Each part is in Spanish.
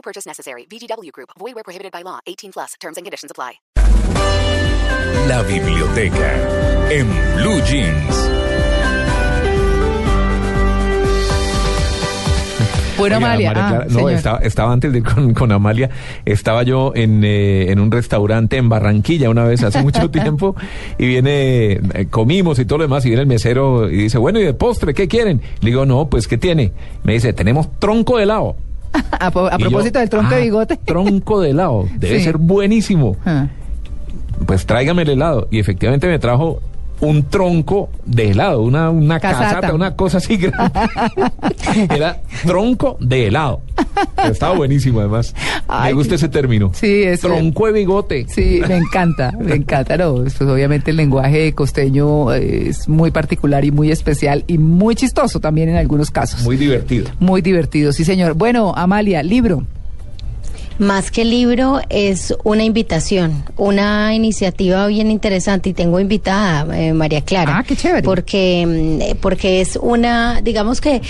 No purchase necessary. VGW Group. Void where prohibited by law. 18 plus. Terms and conditions apply. La biblioteca en Blue Jeans. Bueno, Oiga, Amalia. María ah, no, estaba, estaba antes de ir con, con Amalia, estaba yo en, eh, en un restaurante en Barranquilla una vez hace mucho tiempo y viene, eh, comimos y todo lo demás y viene el mesero y dice, bueno, ¿y de postre qué quieren? Le digo, no, pues ¿qué tiene? Me dice, tenemos tronco de helado. A, yo, propósito del tronco de "Ah, bigote. Tronco de helado, debe Sí. ser buenísimo. Ah. Pues tráigame el helado. Y efectivamente me trajo un tronco de helado, una, una Casata. casata, una cosa así grande. Era tronco de helado. Estaba buenísimo además. Ay, me gusta ese término. Sí, es- Tronco de bigote. Sí, me encanta, me encanta. No, pues obviamente el lenguaje costeño eh, es muy particular y muy especial y muy chistoso también en algunos casos. Muy divertido. Muy divertido, sí, señor. Bueno, Amalia, libro. Más que libro es una invitación, una iniciativa bien interesante y tengo invitada eh, María Clara. Ah, qué chévere. Porque mm, porque es una, digamos que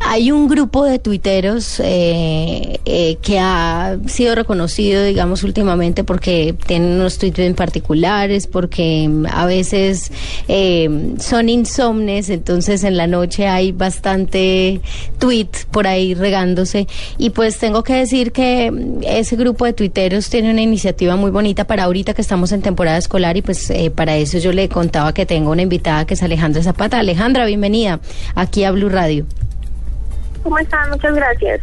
hay un grupo de tuiteros eh, eh, que ha sido reconocido, digamos últimamente porque tienen unos tuits bien particulares, porque mm, a veces eh, son insomnes, entonces en la noche hay bastante tweet por ahí regándose y pues tengo que decir que mm, ese grupo de tuiteros tiene una iniciativa muy bonita para ahorita que estamos en temporada escolar y pues eh, para eso yo le contaba que tengo una invitada que es Alejandra Zapata. Alejandra, bienvenida aquí a Blue Radio. ¿Cómo están? Muchas gracias.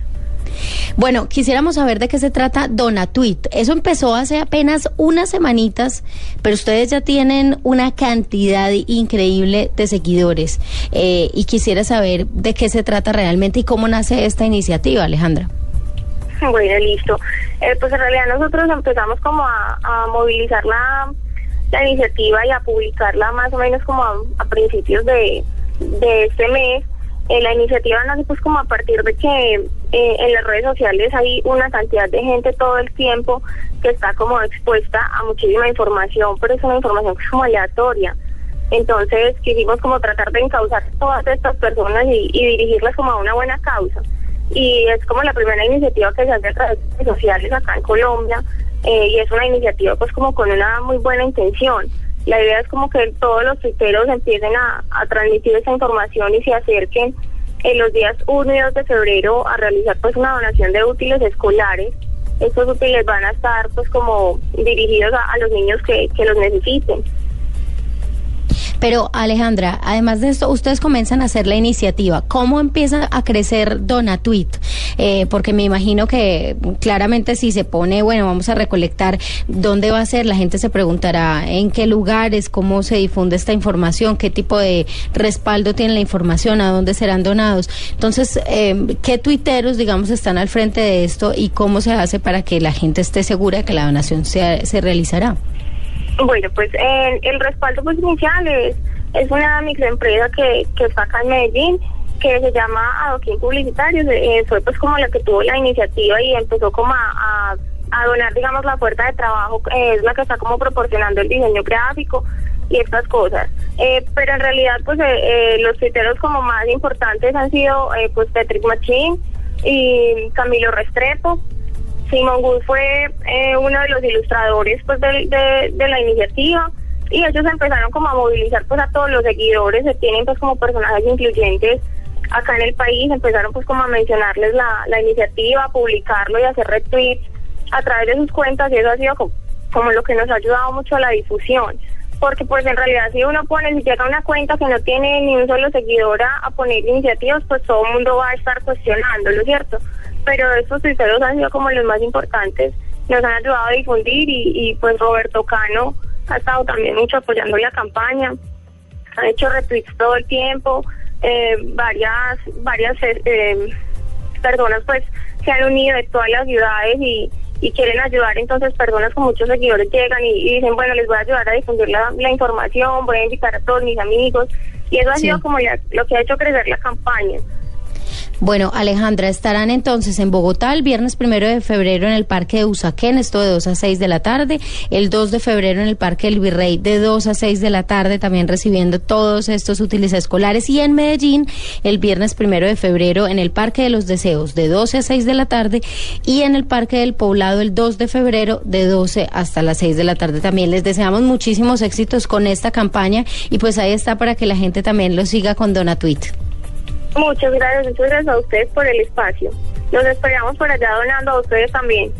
Bueno, quisiéramos saber de qué se trata Donatweet. Eso empezó hace apenas unas semanitas, pero ustedes ya tienen una cantidad increíble de seguidores. Eh, y quisiera saber de qué se trata realmente y cómo nace esta iniciativa, Alejandra. Bueno, listo. Eh, pues en realidad nosotros empezamos como a, movilizar la, la iniciativa y a publicarla más o menos como a, principios de, de este mes. Eh, la iniciativa nace pues como a partir de que eh, en las redes sociales hay una cantidad de gente todo el tiempo que está como expuesta a muchísima información, pero es una información que es como aleatoria. Entonces quisimos como tratar de encauzar todas estas personas y dirigirlas como a una buena causa. Y es como la primera iniciativa que se hace a través de redes sociales acá en Colombia eh, y es una iniciativa pues como con una muy buena intención. La idea es como que todos los tuiteros empiecen a, a transmitir esa información y se acerquen en los días 1 y 2 de febrero a realizar pues una donación de útiles escolares. Estos útiles van a estar pues como dirigidos a, a los niños que, que los necesiten. Pero Alejandra, además de esto, ustedes comienzan a hacer la iniciativa. ¿Cómo empieza a crecer Donatweet? Eh, porque me imagino que claramente si se pone, bueno, vamos a recolectar, ¿dónde va a ser? La gente se preguntará en qué lugares, cómo se difunde esta información, qué tipo de respaldo tiene la información, a dónde serán donados. Entonces, eh, ¿qué tuiteros, digamos, están al frente de esto y cómo se hace para que la gente esté segura de que la donación se, se realizará? Bueno, pues el respaldo pues inicial es, es una microempresa que, que está acá en Medellín, que se llama Adoquín Publicitarios, eh, fue pues como la que tuvo la iniciativa y empezó como a, a, donar, digamos, la puerta de trabajo, eh, es la que está como proporcionando el diseño gráfico y estas cosas. Eh, pero en realidad pues eh, eh, los tuiteros como más importantes han sido pues Patrick Machín y Camilo Restrepo, Simón Wood fue eh, uno de los ilustradores pues de, la iniciativa y ellos empezaron como a movilizar pues a todos los seguidores, se tienen pues como personajes influyentes acá en el país, empezaron pues como a mencionarles la, iniciativa, a publicarlo y hacer retweets a través de sus cuentas y eso ha sido como, como lo que nos ha ayudado mucho a la difusión porque pues en realidad si uno pone, si llega a una cuenta que no tiene ni un solo seguidor a, poner iniciativas, pues todo el mundo va a estar cuestionándolo, ¿cierto? pero estos tuiteros han sido como los más importantes, nos han ayudado a difundir y, y pues Roberto Cano ha estado también mucho apoyando la campaña, ha hecho retweets todo el tiempo, eh, varias varias eh, personas pues se han unido de todas las ciudades y, y quieren ayudar, entonces personas con muchos seguidores llegan y, y dicen, bueno, les voy a ayudar a difundir la, la información, voy a invitar a todos mis amigos, y eso ha Sí. sido como la- lo que ha hecho crecer la campaña. Bueno, Alejandra, estarán entonces en Bogotá el viernes primero de febrero en el Parque de Usaquén, esto de 2 a 6 de la tarde, el 2 de febrero en el Parque del Virrey de 2 a 6 de la tarde, también recibiendo todos estos útiles escolares, y en Medellín el viernes primero de febrero en el Parque de los Deseos de 12 a 6 de la tarde, y en el Parque del Poblado el 2 de febrero de 12 hasta las 6 de la tarde. También les deseamos muchísimos éxitos con esta campaña, y pues ahí está para que la gente también lo siga con Donatweet. Muchas gracias, muchas gracias a ustedes por el espacio. Los esperamos por allá donando a ustedes también.